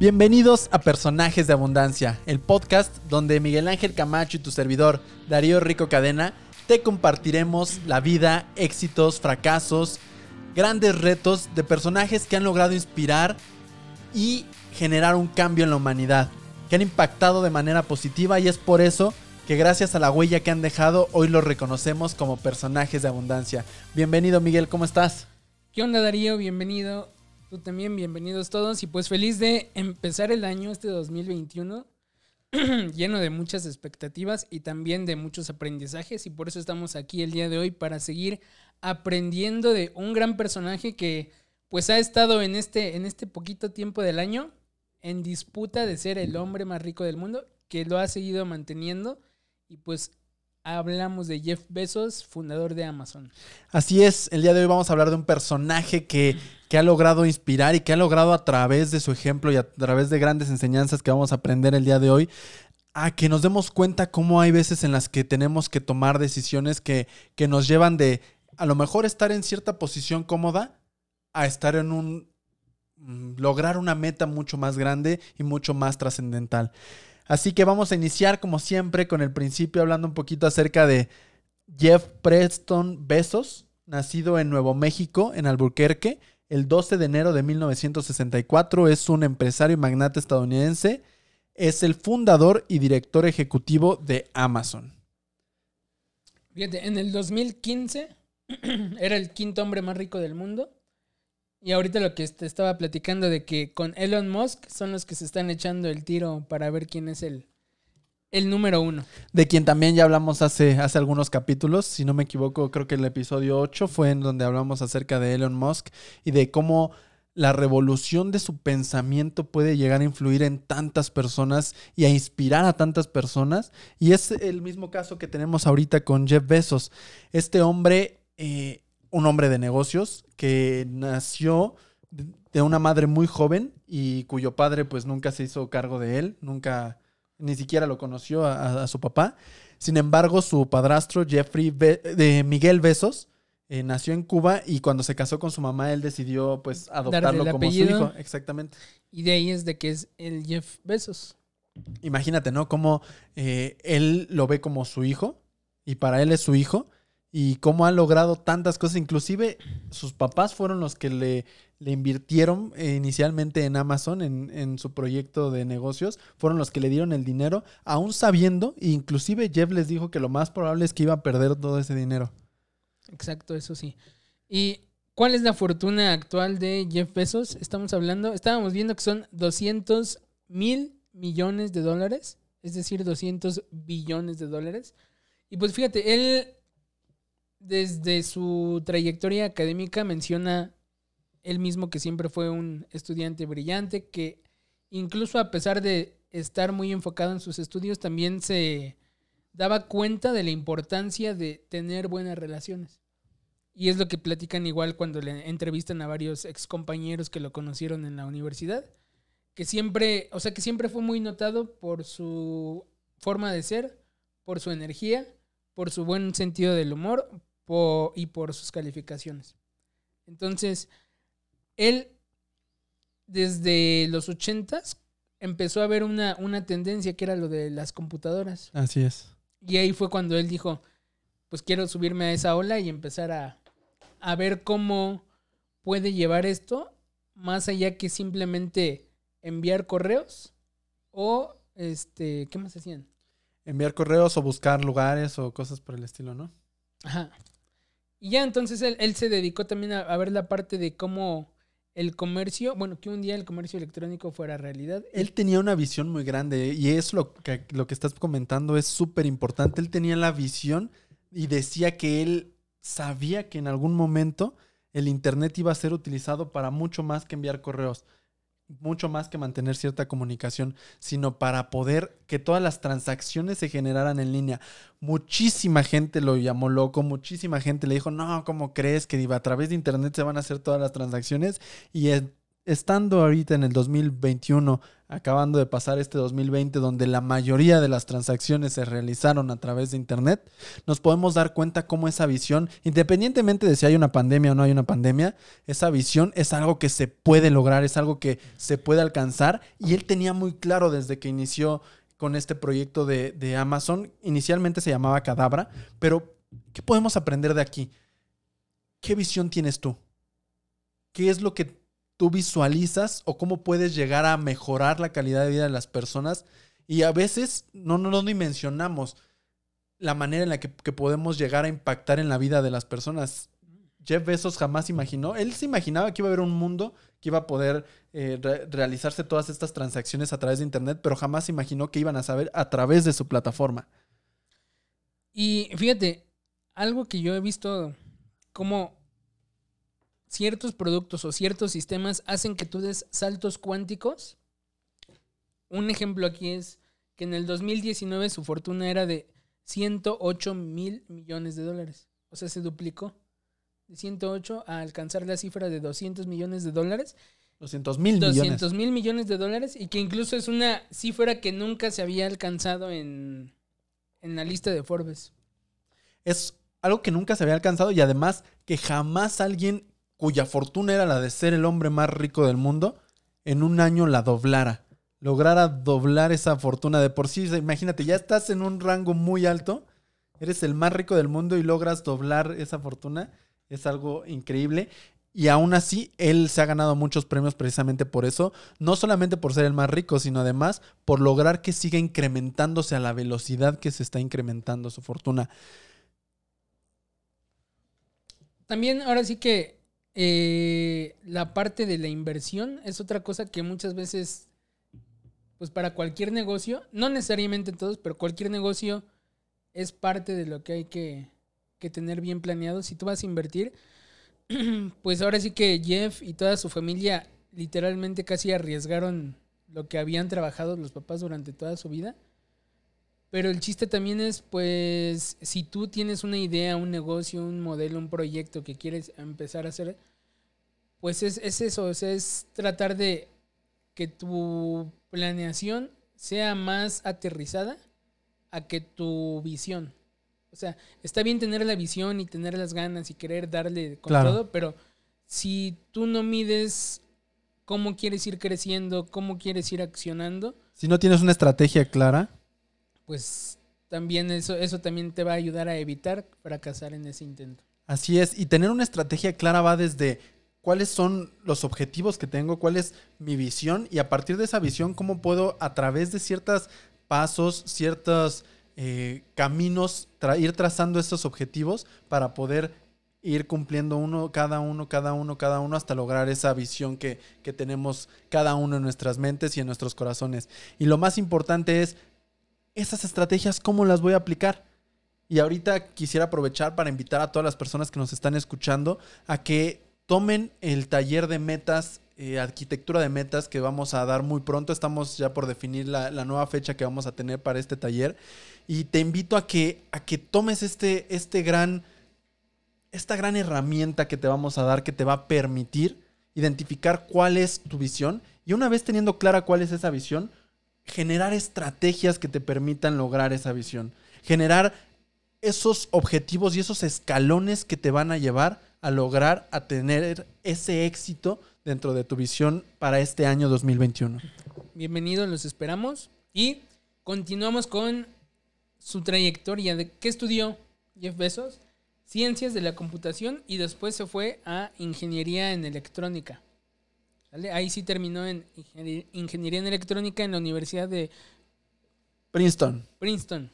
Bienvenidos a Personajes de Abundancia, el podcast donde Miguel Ángel Camacho y tu servidor, Darío Rico Cadena, te compartiremos la vida, éxitos, fracasos, grandes retos de personajes que han logrado inspirar y generar un cambio en la humanidad, que han impactado de manera positiva y es por eso que gracias a la huella que han dejado hoy los reconocemos como personajes de abundancia. Bienvenido Miguel, ¿cómo estás? ¿Qué onda Darío? Bienvenido. Tú también, bienvenidos todos y pues feliz de empezar el año este 2021 lleno de muchas expectativas y también de muchos aprendizajes y por eso estamos aquí el día de hoy para seguir aprendiendo de un gran personaje que pues ha estado en este, en este poquito tiempo del año en disputa de ser el hombre más rico del mundo, que lo ha seguido manteniendo y pues hablamos de Jeff Bezos, fundador de Amazon. Así es, el día de hoy vamos a hablar de un personaje que, que, ha logrado inspirar y que ha logrado a través de su ejemplo y a través de grandes enseñanzas que vamos a aprender el día de hoy, a que nos demos cuenta cómo hay veces en las que tenemos que tomar decisiones que, que nos llevan de a lo mejor estar en cierta posición cómoda a estar en un lograr una meta mucho más grande y mucho más trascendental. Así que vamos a iniciar como siempre con el principio hablando un poquito acerca de Jeff Preston Bezos, nacido en Nuevo México, en Albuquerque, el 12 de enero de 1964. Es un empresario y magnate estadounidense. Es el fundador y director ejecutivo de Amazon. En el 2015 era el quinto hombre más rico del mundo. Y ahorita lo que te estaba platicando de que con Elon Musk son los que se están echando el tiro para ver quién es el, el número uno. De quien también ya hablamos hace, hace algunos capítulos, si no me equivoco, creo que el episodio 8 fue en donde hablamos acerca de Elon Musk y de cómo la revolución de su pensamiento puede llegar a influir en tantas personas y a inspirar a tantas personas. Y es el mismo caso que tenemos ahorita con Jeff Bezos. Este hombre... Eh, un hombre de negocios que nació de una madre muy joven y cuyo padre pues nunca se hizo cargo de él, nunca ni siquiera lo conoció a, su papá. Sin embargo, su padrastro Jeffrey de Miguel Besos eh, nació en Cuba y cuando se casó con su mamá él decidió pues adoptarlo como su hijo, exactamente. Y de ahí es de que es el Jeff Besos. Imagínate, ¿no? Cómo eh, él lo ve como su hijo y para él es su hijo y cómo ha logrado tantas cosas. Inclusive sus papás fueron los que le, le invirtieron eh, inicialmente en Amazon, en, en, su proyecto de negocios, fueron los que le dieron el dinero, aún sabiendo, inclusive Jeff les dijo que lo más probable es que iba a perder todo ese dinero. Exacto, eso sí. ¿Y cuál es la fortuna actual de Jeff Bezos? Estamos hablando, estábamos viendo que son 200 mil millones de dólares, es decir, 200 billones de dólares. Y pues fíjate, él desde su trayectoria académica menciona él mismo que siempre fue un estudiante brillante, que incluso a pesar de estar muy enfocado en sus estudios, también se daba cuenta de la importancia de tener buenas relaciones. Y es lo que platican igual cuando le entrevistan a varios ex compañeros que lo conocieron en la universidad, que siempre, o sea, que siempre fue muy notado por su forma de ser, por su energía, por su buen sentido del humor, y por sus calificaciones. Entonces, él desde los ochentas empezó a ver una, una tendencia que era lo de las computadoras. Así es. Y ahí fue cuando él dijo, pues quiero subirme a esa ola y empezar a, a ver cómo puede llevar esto más allá que simplemente enviar correos o este, ¿qué más hacían? Enviar correos o buscar lugares o cosas por el estilo, ¿no? Ajá. Y ya entonces él, se dedicó también a, ver la parte de cómo el comercio, bueno, que un día el comercio electrónico fuera realidad. Él tenía una visión muy grande y es lo que, lo que estás comentando es súper importante. Él tenía la visión y decía que él sabía que en algún momento el Internet iba a ser utilizado para mucho más que enviar correos mucho más que mantener cierta comunicación, sino para poder que todas las transacciones se generaran en línea. Muchísima gente lo llamó loco, muchísima gente le dijo, no, ¿cómo crees que a través de Internet se van a hacer todas las transacciones? Y estando ahorita en el 2021 acabando de pasar este 2020, donde la mayoría de las transacciones se realizaron a través de Internet, nos podemos dar cuenta cómo esa visión, independientemente de si hay una pandemia o no hay una pandemia, esa visión es algo que se puede lograr, es algo que se puede alcanzar. Y él tenía muy claro desde que inició con este proyecto de, Amazon, inicialmente se llamaba Cadabra, pero ¿qué podemos aprender de aquí? ¿Qué visión tienes tú? ¿Qué es lo que tú visualizas o cómo puedes llegar a mejorar la calidad de vida de las personas. Y a veces no, no, no dimensionamos la manera en la que, podemos llegar a impactar en la vida de las personas. Jeff Bezos jamás imaginó, él se imaginaba que iba a haber un mundo que iba a poder eh, realizarse todas estas transacciones a través de Internet, pero jamás imaginó que iban a saber a través de su plataforma. Y fíjate, algo que yo he visto como ciertos productos o ciertos sistemas hacen que tú des saltos cuánticos. Un ejemplo aquí es que en el 2019 su fortuna era de 108 mil millones de dólares. O sea, se duplicó de 108 a alcanzar la cifra de 200 millones de dólares. 200 mil millones. 200 mil millones de dólares y que incluso es una cifra que nunca se había alcanzado en, en la lista de Forbes. Es algo que nunca se había alcanzado y además que jamás alguien cuya fortuna era la de ser el hombre más rico del mundo, en un año la doblara. Lograra doblar esa fortuna de por sí. Imagínate, ya estás en un rango muy alto, eres el más rico del mundo y logras doblar esa fortuna. Es algo increíble. Y aún así, él se ha ganado muchos premios precisamente por eso. No solamente por ser el más rico, sino además por lograr que siga incrementándose a la velocidad que se está incrementando su fortuna. También ahora sí que eh, la parte de la inversión es otra cosa que muchas veces, pues para cualquier negocio, no necesariamente todos, pero cualquier negocio es parte de lo que hay que, que tener bien planeado. Si tú vas a invertir, pues ahora sí que Jeff y toda su familia literalmente casi arriesgaron lo que habían trabajado los papás durante toda su vida. Pero el chiste también es, pues, si tú tienes una idea, un negocio, un modelo, un proyecto que quieres empezar a hacer, pues es, eso, es tratar de que tu planeación sea más aterrizada a que tu visión. O sea, está bien tener la visión y tener las ganas y querer darle con todo, pero si tú no mides cómo quieres ir creciendo, cómo quieres ir accionando. Si no tienes una estrategia clara pues también eso, eso también te va a ayudar a evitar fracasar en ese intento. Así es, y tener una estrategia clara va desde cuáles son los objetivos que tengo, cuál es mi visión y a partir de esa visión cómo puedo a través de ciertos pasos, ciertos eh, caminos, ir trazando estos objetivos para poder ir cumpliendo uno, cada uno, cada uno, cada uno, hasta lograr esa visión que, que tenemos cada uno en nuestras mentes y en nuestros corazones. Y lo más importante es esas estrategias, ¿cómo las voy a aplicar? Y ahorita quisiera aprovechar para invitar a todas las personas que nos están escuchando a que tomen el taller de metas, eh, arquitectura de metas que vamos a dar muy pronto. Estamos ya por definir la, nueva fecha que vamos a tener para este taller. Y te invito a que, a que tomes este, este gran, esta gran herramienta que te vamos a dar que te va a permitir identificar cuál es tu visión. Y una vez teniendo clara cuál es esa visión, generar estrategias que te permitan lograr esa visión. Generar esos objetivos y esos escalones que te van a llevar a lograr a tener ese éxito dentro de tu visión para este año 2021. Bienvenidos, los esperamos y continuamos con su trayectoria de qué estudió Jeff Bezos, ciencias de la computación y después se fue a ingeniería en electrónica. Ahí sí terminó en ingeniería en electrónica en la Universidad de Princeton. Princeton.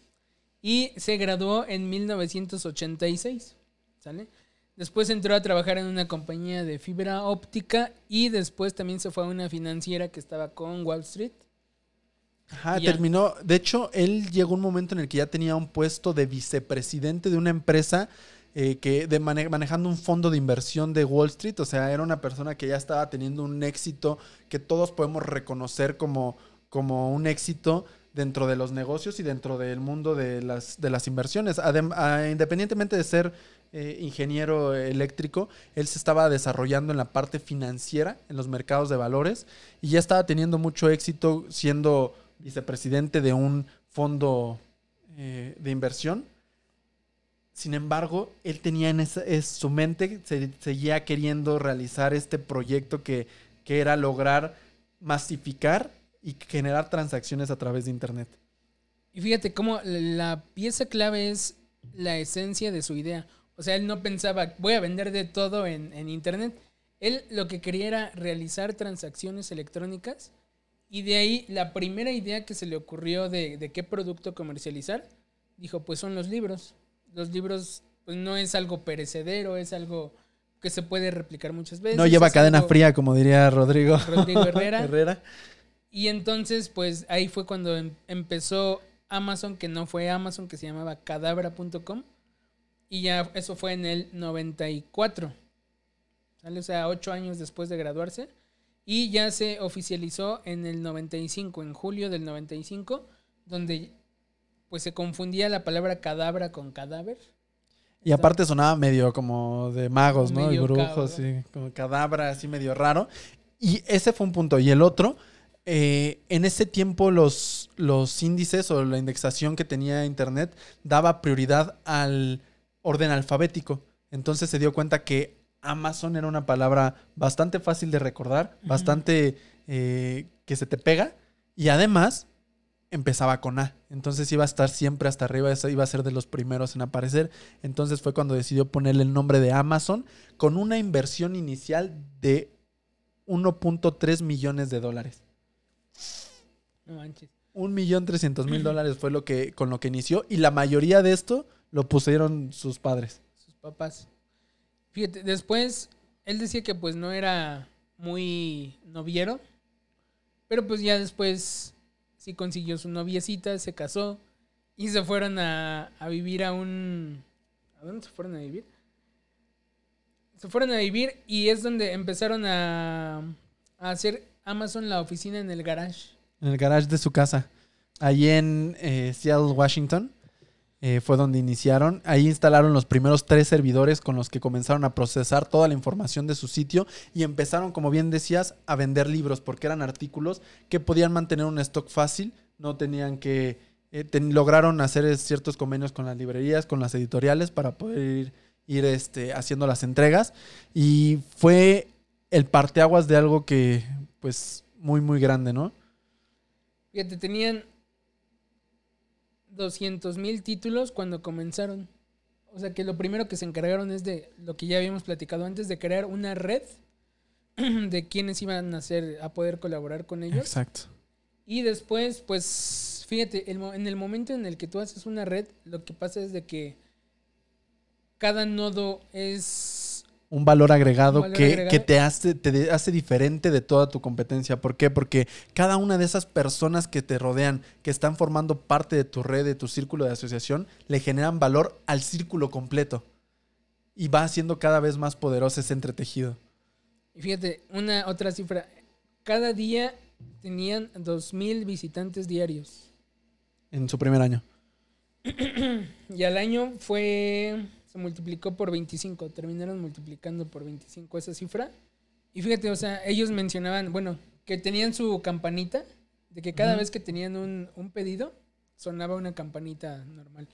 Y se graduó en 1986. ¿Sale? Después entró a trabajar en una compañía de fibra óptica y después también se fue a una financiera que estaba con Wall Street. Ajá, terminó. De hecho, él llegó un momento en el que ya tenía un puesto de vicepresidente de una empresa eh, que de manejando un fondo de inversión de Wall Street, o sea, era una persona que ya estaba teniendo un éxito que todos podemos reconocer como, como un éxito dentro de los negocios y dentro del mundo de las, de las inversiones. Adem- independientemente de ser eh, ingeniero eléctrico, él se estaba desarrollando en la parte financiera, en los mercados de valores, y ya estaba teniendo mucho éxito siendo vicepresidente de un fondo eh, de inversión. Sin embargo, él tenía en, su mente, se- seguía queriendo realizar este proyecto que, que era lograr masificar y generar transacciones a través de Internet. Y fíjate cómo la pieza clave es la esencia de su idea. O sea, él no pensaba, voy a vender de todo en, Internet. Él lo que quería era realizar transacciones electrónicas. Y de ahí la primera idea que se le ocurrió de qué producto comercializar, dijo, pues son los libros. Los libros pues no es algo perecedero, es algo que se puede replicar muchas veces. No lleva cadena algo- fría, como diría Rodrigo. Rodrigo Herrera. Herrera. Y entonces, pues ahí fue cuando em- empezó Amazon, que no fue Amazon, que se llamaba cadabra.com. Y ya eso fue en el 94. ¿Sale? O sea, ocho años después de graduarse. Y ya se oficializó en el 95, en julio del 95, donde pues se confundía la palabra cadabra con cadáver. Y aparte sonaba medio como de magos, ¿no? Y brujos, sí, como cadabra, así medio raro. Y ese fue un punto. Y el otro, eh, en ese tiempo los, los índices o la indexación que tenía Internet daba prioridad al orden alfabético. Entonces se dio cuenta que Amazon era una palabra bastante fácil de recordar, bastante eh, que se te pega. Y además empezaba con A. Entonces iba a estar siempre hasta arriba, iba a ser de los primeros en aparecer. Entonces fue cuando decidió ponerle el nombre de Amazon con una inversión inicial de 1.3 millones de dólares. No manches. Un millón trescientos mil dólares fue lo que, con lo que inició y la mayoría de esto lo pusieron sus padres. sus papás. Fíjate, después él decía que pues no era muy noviero, pero pues ya después sí consiguió su noviecita, se casó y se fueron a, a vivir a un... ¿A dónde se fueron a vivir? Se fueron a vivir y es donde empezaron a, a hacer Amazon la oficina en el garage. En el garage de su casa. Allí en eh, Seattle, Washington. Eh, fue donde iniciaron. Ahí instalaron los primeros tres servidores con los que comenzaron a procesar toda la información de su sitio y empezaron, como bien decías, a vender libros porque eran artículos que podían mantener un stock fácil, no tenían que... eh, lograron hacer ciertos convenios con las librerías, con las editoriales para poder ir, ir, este, haciendo las entregas y fue el parteaguas de algo que, pues, muy, muy grande, ¿no? Fíjate, tenían 200 mil títulos cuando comenzaron. O sea que lo primero que se encargaron es de lo que ya habíamos platicado antes, de crear una red de quienes iban a hacer, a poder colaborar con ellos. Exacto. Y después, pues, fíjate, el en el momento en el que tú haces una red, lo que pasa es de que cada nodo es Un valor agregado, Un valor que, agregado. que te, hace, te hace diferente de toda tu competencia. ¿Por qué? Porque cada una de esas personas que te rodean, que están formando parte de tu red, de tu círculo de asociación, le generan valor al círculo completo. Y va haciendo cada vez más poderoso ese entretejido. Y fíjate, una otra cifra. Cada día tenían 2.000 visitantes diarios. En su primer año. Y al año fue. Se multiplicó por 25. Terminaron multiplicando por 25 esa cifra. Y fíjate, o sea, ellos mencionaban, bueno, que tenían su campanita. De que cada vez que tenían un, un pedido, sonaba una campanita normal.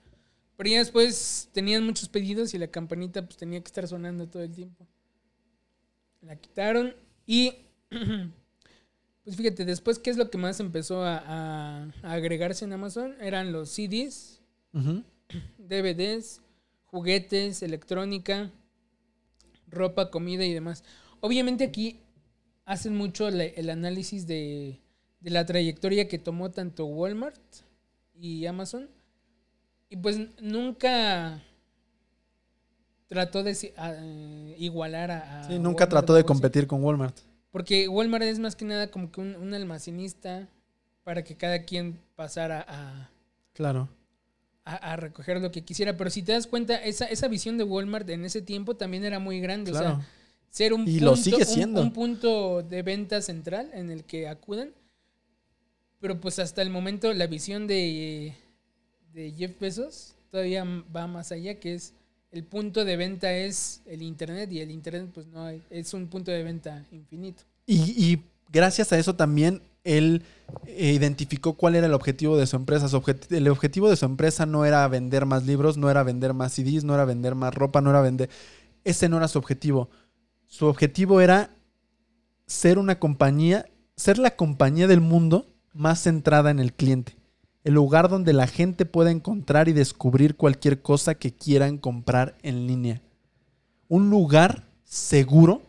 Pero ya después tenían muchos pedidos y la campanita pues tenía que estar sonando todo el tiempo. La quitaron y. Pues fíjate, después, ¿qué es lo que más empezó a, a- a agregarse en Amazon? Eran los CDs. DVDs, juguetes, electrónica, ropa, comida y demás. Obviamente aquí hacen mucho el análisis de, de la trayectoria que tomó tanto Walmart y Amazon. Y pues nunca trató de eh, igualar a... a Sí, nunca Walmart trató de competir con Walmart. Porque Walmart es más que nada como que un, un almacenista para que cada quien pasara a, Claro. A, a recoger lo que quisiera. Pero si te das cuenta, esa, esa visión de Walmart en ese tiempo también era muy grande. O sea, ser un Y punto, lo sigue un- punto de venta central en el que acudan. Pero pues hasta el momento la visión de, de Jeff Bezos todavía va más allá, que es el punto de venta es el Internet y el Internet pues no hay, es un punto de venta infinito. Y, y gracias a eso también él eh, identificó cuál era el objetivo de su empresa. El objetivo de su empresa no era vender más libros, no era vender más CDs, no era vender más ropa, no era vender... Ese no era su objetivo. Su objetivo era ser una compañía, ser la compañía del mundo más centrada en el cliente. El lugar donde la gente pueda encontrar y descubrir cualquier cosa que quieran comprar en línea. Un lugar seguro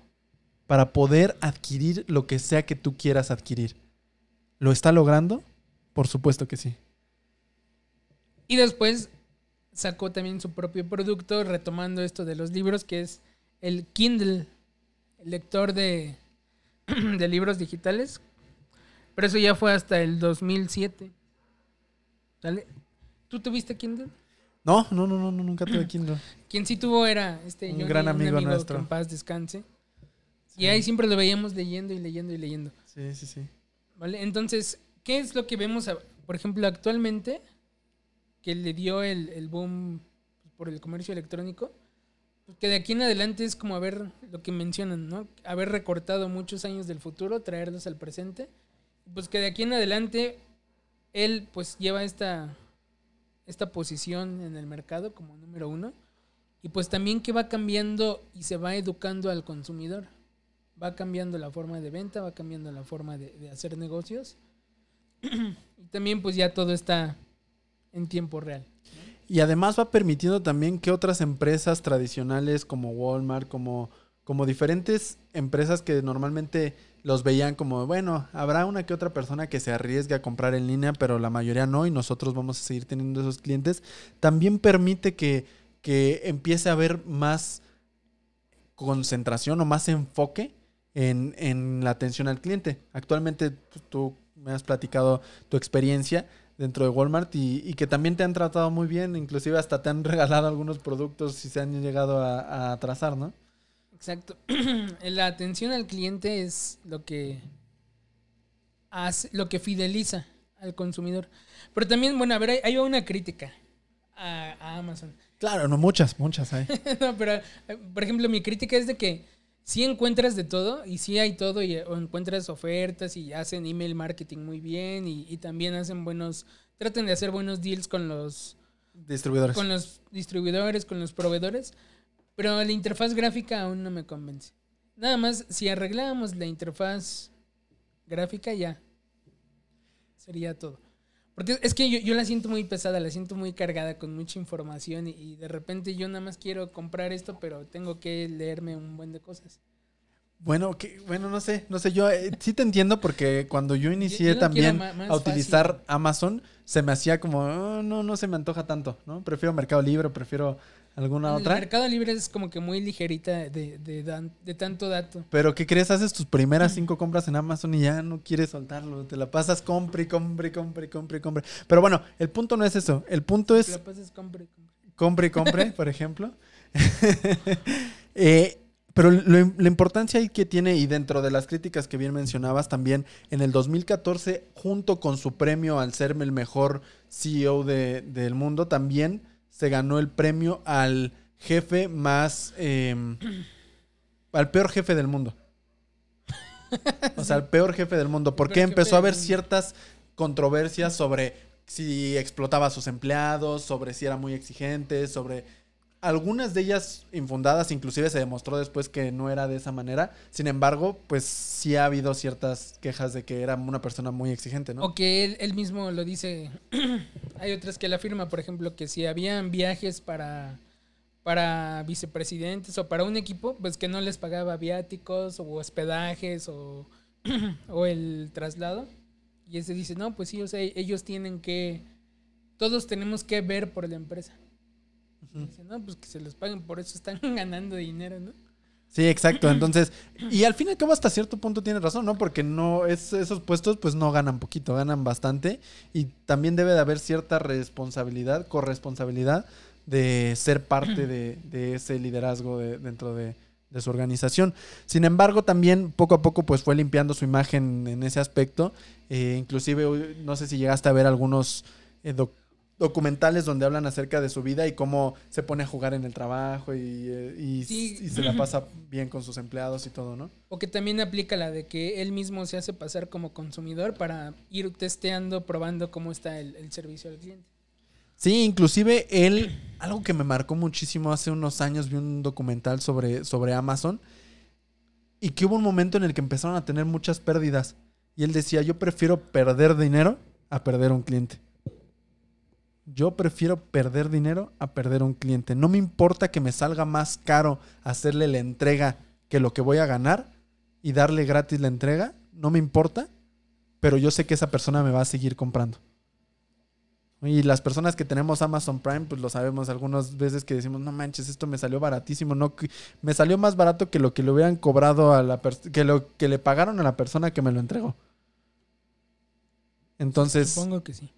para poder adquirir lo que sea que tú quieras adquirir. ¿Lo está logrando? Por supuesto que sí. Y después sacó también su propio producto retomando esto de los libros, que es el Kindle, el lector de, de libros digitales. Pero eso ya fue hasta el 2007. ¿Sale? ¿Tú tuviste Kindle? No, no, no, no, nunca tuve Kindle. Quien sí tuvo era este Un Johnny, gran amigo que nuestro. en paz descanse. Y ahí siempre lo veíamos leyendo y leyendo y leyendo. Sí, sí, sí. Entonces, ¿qué es lo que vemos, por ejemplo, actualmente, que le dio el, el boom por el comercio electrónico? Pues que de aquí en adelante es como haber, lo que mencionan, ¿no? Haber recortado muchos años del futuro, traerlos al presente. Pues que de aquí en adelante él pues lleva esta, esta posición en el mercado como número uno. Y pues también que va cambiando y se va educando al consumidor. Va cambiando la forma de venta, va cambiando la forma de, hacer negocios. y también pues ya todo está en tiempo real. Y además va permitiendo también que otras empresas tradicionales como Walmart, como, como diferentes empresas que normalmente los veían como, bueno, habrá una que otra persona que se arriesgue a comprar en línea, pero la mayoría no y nosotros vamos a seguir teniendo esos clientes, también permite que, que empiece a haber más concentración o más enfoque en, en la atención al cliente. Actualmente tú me has platicado tu experiencia dentro de Walmart y, y que también te han tratado muy bien, inclusive hasta te han regalado algunos productos si se han llegado a, a atrasar, ¿no? Exacto. La atención al cliente es lo que hace, lo que fideliza al consumidor. Pero también, bueno, a ver, hay, hay una crítica a, a Amazon. Claro, no muchas, muchas hay. no, pero, eh, por ejemplo, mi crítica es de que sí encuentras de todo y sí hay todo y, o encuentras ofertas y hacen email marketing muy bien y, y también hacen buenos, tratan de hacer buenos deals con los, Distribuidores. con los distribuidores, con los proveedores, pero la interfaz gráfica aún no me convence. Nada más, si arreglábamos la interfaz gráfica ya sería todo. Porque es que yo, yo la siento muy pesada, la siento muy cargada con mucha información y, y de repente yo nada más quiero comprar esto, pero tengo que leerme un buen de cosas. Bueno, que, bueno, no sé, no sé, yo eh, sí te entiendo porque cuando yo inicié yo también a utilizar fácil. Amazon, se me hacía como, "Oh, no, no se me antoja tanto, ¿no? Prefiero Mercado Libre, prefiero alguna El otra. Mercado Libre es como que muy ligerita de, de, tanto dato. Pero ¿qué crees? Haces tus primeras cinco compras en Amazon y ya no quieres soltarlo. Te la pasas compre, y compre, compre, y compre, compre. Pero bueno, el punto no es eso. El punto es la pasas, compre, compre. compre y compre, por ejemplo. Eh, pero lo- la importancia ahí que tiene, y dentro de las críticas que bien mencionabas, también en el 2014, junto con su premio al ser el mejor CEO de- del mundo, también se ganó el premio al jefe más. eh, al peor jefe del mundo. O sea, al peor jefe del mundo. Porque empezó a haber ciertas controversias sobre si explotaba a sus empleados, sobre si era muy exigente, sobre algunas de ellas infundadas, inclusive se demostró después que no era de esa manera. Sin embargo, pues sí ha habido ciertas quejas de que era una persona muy exigente, ¿no? O que él, él mismo lo dice. Hay otras que él afirma, por ejemplo, que si habían viajes para, para vicepresidentes o para un equipo, pues que no les pagaba viáticos o hospedajes o, o el traslado. Y ese dice, no, pues sí, o sea, ellos tienen que, todos tenemos que ver por la empresa. Dice, no, pues que se les paguen, por eso están ganando dinero, ¿no? Sí, exacto. Entonces, y al fin y al cabo hasta cierto punto tiene razón, ¿no? Porque no es, esos puestos pues no ganan poquito, ganan bastante y también debe de haber cierta responsabilidad, corresponsabilidad de ser parte de, de ese liderazgo de- dentro de, de su organización. Sin embargo, también poco a poco pues fue limpiando su imagen en ese aspecto. Eh, inclusive, no sé si llegaste a ver algunos eh, documentales donde hablan acerca de su vida y cómo se pone a jugar en el trabajo y, eh, y, se la pasa bien con sus empleados y todo, ¿no? O que también aplica la de que él mismo se hace pasar como consumidor para ir testeando, probando cómo está el, el servicio al cliente. Sí, inclusive él, algo que me marcó muchísimo hace unos años, vi un documental sobre, sobre Amazon y que hubo un momento en el que empezaron a tener muchas pérdidas. Y él decía, yo prefiero perder dinero a perder un cliente. Yo prefiero perder dinero a perder un cliente. No me importa que me salga más caro hacerle la entrega que lo que voy a ganar y darle gratis la entrega. No me importa, pero yo sé que esa persona me va a seguir comprando. Y las personas que tenemos Amazon Prime, pues lo sabemos algunas veces que decimos, no manches, esto me salió baratísimo, no me salió más barato que lo que le hubieran cobrado a la que lo que le pagaron a la persona que me lo entregó. Entonces, supongo que sí.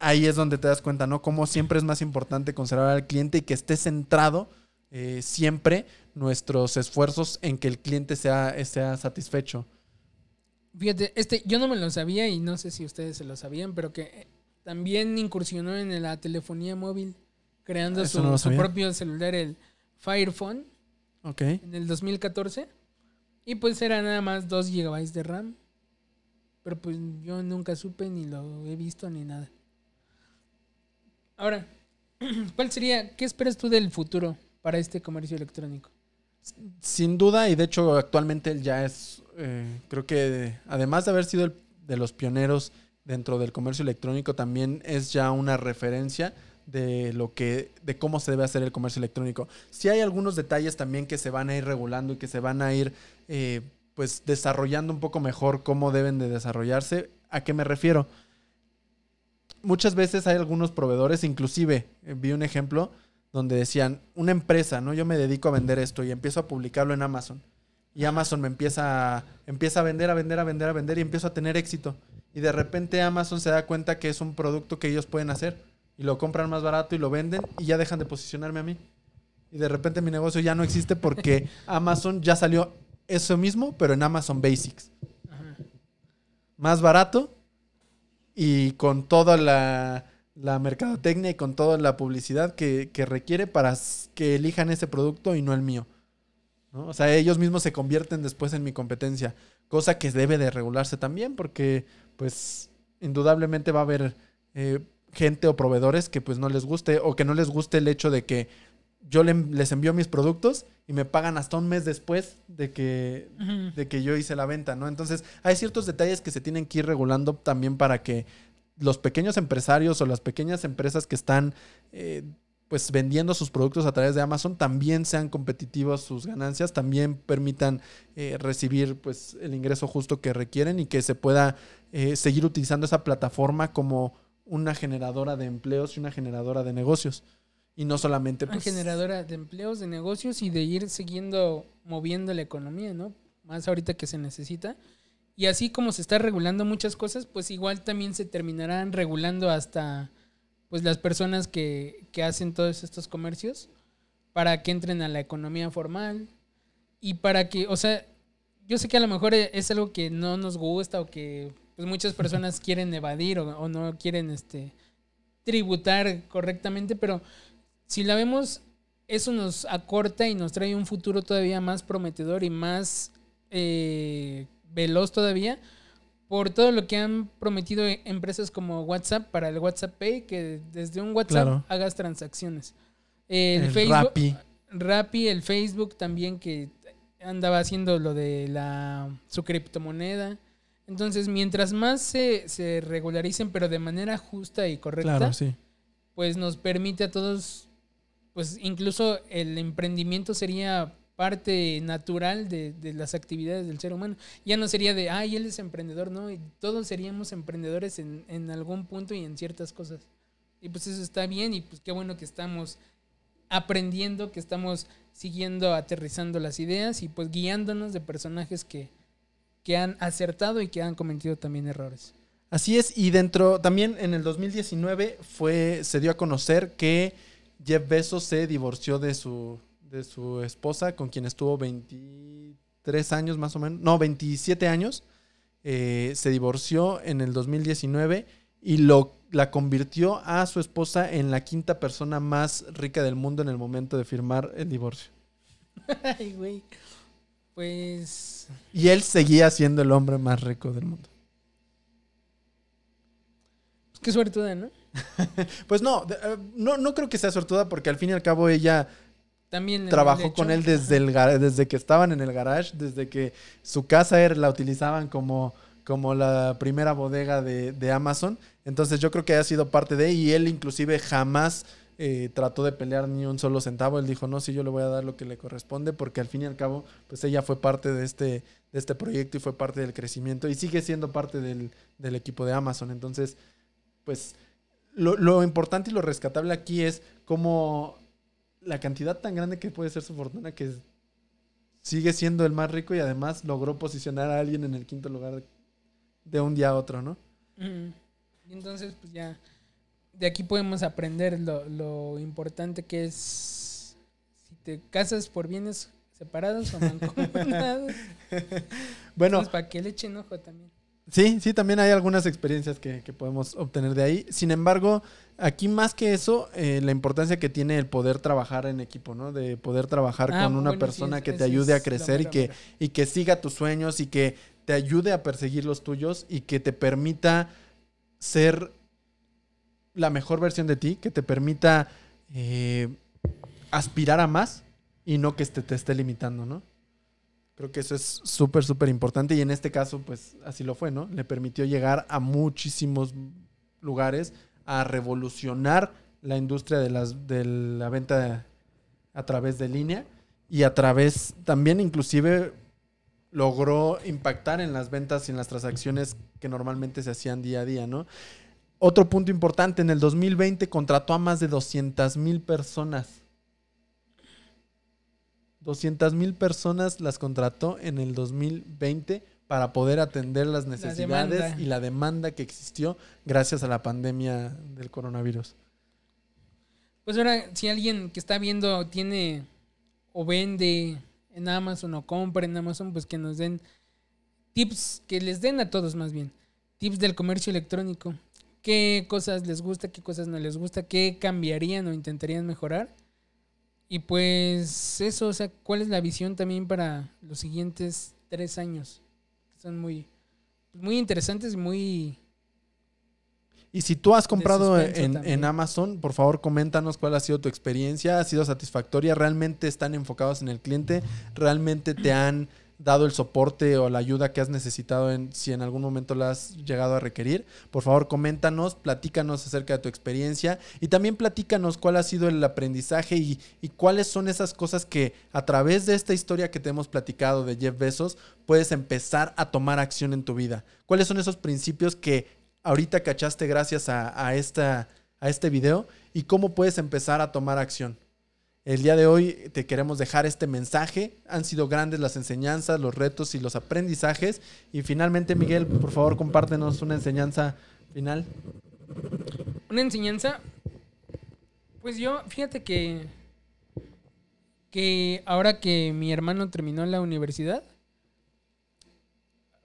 Ahí es donde te das cuenta, ¿no? Como siempre es más importante conservar al cliente y que esté centrado eh, siempre nuestros esfuerzos en que el cliente sea, sea satisfecho. Fíjate, este, yo no me lo sabía y no sé si ustedes se lo sabían, pero que también incursionó en la telefonía móvil, creando su, propio celular, el Fire Phone, en el 2014. Y pues era nada más 2 GB de RAM. Pero pues yo nunca supe ni lo he visto ni nada. Ahora, ¿cuál sería, qué esperas tú del futuro para este comercio electrónico? Sin duda, y de hecho actualmente él ya es, eh, creo que además de haber sido de los pioneros dentro del comercio electrónico también es ya una referencia de lo que de cómo se debe hacer el comercio electrónico. Sí hay algunos detalles también que se van a ir regulando y que se van a ir eh, pues desarrollando un poco mejor cómo deben de desarrollarse. ¿A qué me refiero? Muchas veces hay algunos proveedores, inclusive eh, vi un ejemplo donde decían, una empresa, ¿no? Yo me dedico a vender esto y empiezo a publicarlo en Amazon. Y Amazon me empieza empieza a vender, a vender, a vender, a vender y empiezo a tener éxito y de repente Amazon se da cuenta que es un producto que ellos pueden hacer y lo compran más barato y lo venden y ya dejan de posicionarme a mí. Y de repente mi negocio ya no existe porque Amazon ya salió eso mismo, pero en Amazon Basics. Más barato y con toda la, la, mercadotecnia y con toda la publicidad que, que, requiere para que elijan ese producto y no el mío. O sea, ellos mismos se convierten después en mi competencia, cosa que debe de regularse también porque pues indudablemente va a haber eh, gente o proveedores que pues no les guste o que no les guste el hecho de que yo les envío mis productos y me pagan hasta un mes después de que, de que yo hice la venta, ¿no? Entonces hay ciertos detalles que se tienen que ir regulando también para que los pequeños empresarios o las pequeñas empresas que están eh, pues vendiendo sus productos a través de Amazon también sean competitivos sus ganancias, también permitan eh, recibir pues el ingreso justo que requieren y que se pueda eh, seguir utilizando esa plataforma como una generadora de empleos y una generadora de negocios. Y no solamente... Pues, generadora de empleos, de negocios y de ir siguiendo moviendo la economía, ¿no? Más ahorita que se necesita. Y así como se está regulando muchas cosas, pues igual también se terminarán regulando hasta pues las personas que, que hacen todos estos comercios para que entren a la economía formal y para que, o sea, yo sé que a lo mejor es algo que no nos gusta o que pues muchas personas quieren evadir o, no quieren este tributar correctamente, pero si la vemos, eso nos acorta y nos trae un futuro todavía más prometedor y más eh, veloz todavía, por todo lo que han prometido e, empresas como WhatsApp para el WhatsApp Pay, que desde un WhatsApp hagas transacciones. El, Facebook, Rappi. el Facebook también que andaba haciendo lo de la su criptomoneda. Entonces, mientras más se, se regularicen, pero de manera justa y correcta, pues nos permite a todos, pues incluso el emprendimiento sería parte natural de, las actividades del ser humano. Ya no sería de, ay, él es emprendedor, no, todos seríamos emprendedores en, algún punto y en ciertas cosas. Y pues eso está bien y pues qué bueno que estamos aprendiendo, que estamos siguiendo, aterrizando las ideas y pues guiándonos de personajes que, que han acertado y que han cometido también errores. Así es, y dentro, también en el 2019 fue, se dio a conocer que Jeff Bezos se divorció de su, de su esposa, con quien estuvo 23 años más o menos, no, 27 años. Eh, se divorció en el 2019 y lo, la convirtió a su esposa en la quinta persona más rica del mundo en el momento de firmar el divorcio. Ay, güey. Pues. Y él seguía siendo el hombre más rico del mundo. pues qué suertuda, ¿no? Pues no, eh, no, no creo que sea sortuda porque al fin y al cabo ella También. trabajó con él desde, el, desde que estaban en el garage, desde que su casa era, la utilizaban como, como la primera bodega de, de Amazon. Entonces yo creo que ha sido parte de y él inclusive jamás eh, trató de pelear ni un solo centavo. Él dijo, no, sí, yo le voy a dar lo que le corresponde porque al fin y al cabo, pues ella fue parte de este, de este proyecto y fue parte del crecimiento y sigue siendo parte del, del equipo de Amazon. Entonces, pues lo, lo importante y lo rescatable aquí es cómo la cantidad tan grande que puede ser su fortuna que sigue siendo el más rico y además logró posicionar a alguien en el quinto lugar de un día a otro, ¿no? Y entonces, pues ya. De aquí podemos aprender lo, lo importante que es. Si te casas por bienes separados o mancomunados. Bueno, Entonces, para que le echen ojo también. Sí, sí, también hay algunas experiencias que, que podemos obtener de ahí. Sin embargo, aquí más que eso, eh, la importancia que tiene el poder trabajar en equipo, ¿no? De poder trabajar Ah, con una bueno, sí, persona es- que te ayude a crecer y que, y que siga tus sueños y que te ayude a perseguir los tuyos y que te permita ser la mejor versión de ti, que te permita eh, aspirar a más y no que este te esté limitando, ¿no? Creo que eso es súper, súper importante y en este caso, pues así lo fue, ¿no? Le permitió llegar a muchísimos lugares, a revolucionar la industria de, las, de la venta a través de línea y a través también inclusive logró impactar en las ventas y en las transacciones que normalmente se hacían día a día, ¿no? Otro punto importante, en el 2020 contrató a más de 200 mil personas. 200 mil personas las contrató en el 2020 para poder atender las necesidades y la demanda que existió gracias a la pandemia del coronavirus. Pues ahora, si alguien que está viendo tiene o vende en Amazon o compra en Amazon, pues que nos den tips, que les den a todos más bien, tips del comercio electrónico. ¿Qué cosas les gusta, qué cosas no les gusta, qué cambiarían o intentarían mejorar? Y pues eso, o sea, ¿cuál es la visión también para los siguientes tres años? Son muy, muy interesantes y muy... Y si tú has comprado en, en Amazon, por favor coméntanos cuál ha sido tu experiencia, ha sido satisfactoria, realmente están enfocados en el cliente, realmente te han dado el soporte o la ayuda que has necesitado en, si en algún momento la has llegado a requerir. Por favor, coméntanos, platícanos acerca de tu experiencia y también platícanos cuál ha sido el aprendizaje y, cuáles son esas cosas que a través de esta historia que te hemos platicado de Jeff Bezos puedes empezar a tomar acción en tu vida. ¿Cuáles son esos principios que ahorita cachaste gracias a, a esta, a este video y cómo puedes empezar a tomar acción? El día de hoy te queremos dejar este mensaje. Han sido grandes las enseñanzas, los retos y los aprendizajes. Y finalmente, Miguel, por favor, compártenos una enseñanza final. Una enseñanza. Pues yo, fíjate que. Que ahora que mi hermano terminó la universidad.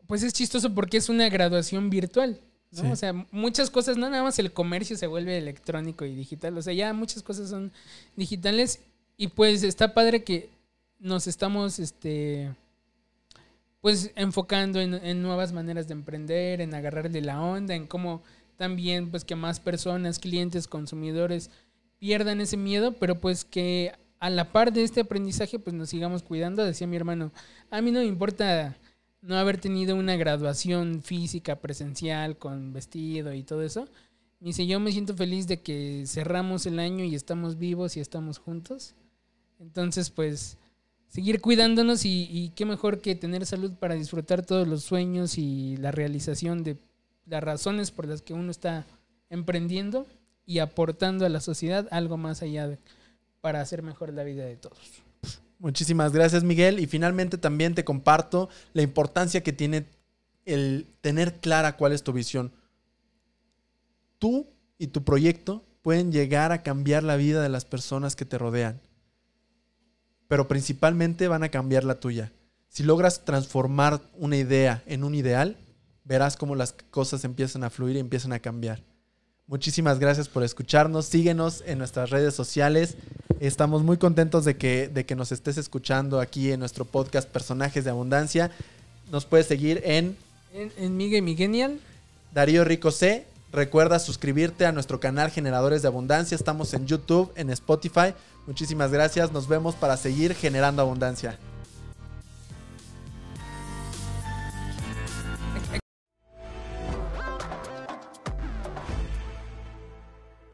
Pues es chistoso porque es una graduación virtual. ¿No? Sí. O sea, muchas cosas, no nada más el comercio se vuelve electrónico y digital. O sea, ya muchas cosas son digitales. Y pues está padre que nos estamos este pues enfocando en, en nuevas maneras de emprender, en agarrarle la onda, en cómo también pues que más personas, clientes, consumidores pierdan ese miedo, pero pues que a la par de este aprendizaje pues nos sigamos cuidando, decía mi hermano, a mí no me importa no haber tenido una graduación física presencial con vestido y todo eso. Me dice, yo me siento feliz de que cerramos el año y estamos vivos y estamos juntos. Entonces, pues, seguir cuidándonos y, qué mejor que tener salud para disfrutar todos los sueños y la realización de las razones por las que uno está emprendiendo y aportando a la sociedad algo más allá para hacer mejor la vida de todos. Muchísimas gracias, Miguel. Y finalmente también te comparto la importancia que tiene el tener clara cuál es tu visión. Tú y tu proyecto pueden llegar a cambiar la vida de las personas que te rodean. pero principalmente van a cambiar la tuya. Si logras transformar una idea en un ideal, verás cómo las cosas empiezan a fluir y empiezan a cambiar. Muchísimas gracias por escucharnos. Síguenos en nuestras redes sociales. Estamos muy contentos de que, de que nos estés escuchando aquí en nuestro podcast Personajes de Abundancia. Nos puedes seguir en En, en Migue Miguenial. Darío Rico C. Recuerda suscribirte a nuestro canal Generadores de Abundancia. Estamos en YouTube, en Spotify. Muchísimas gracias. Nos vemos para seguir generando abundancia.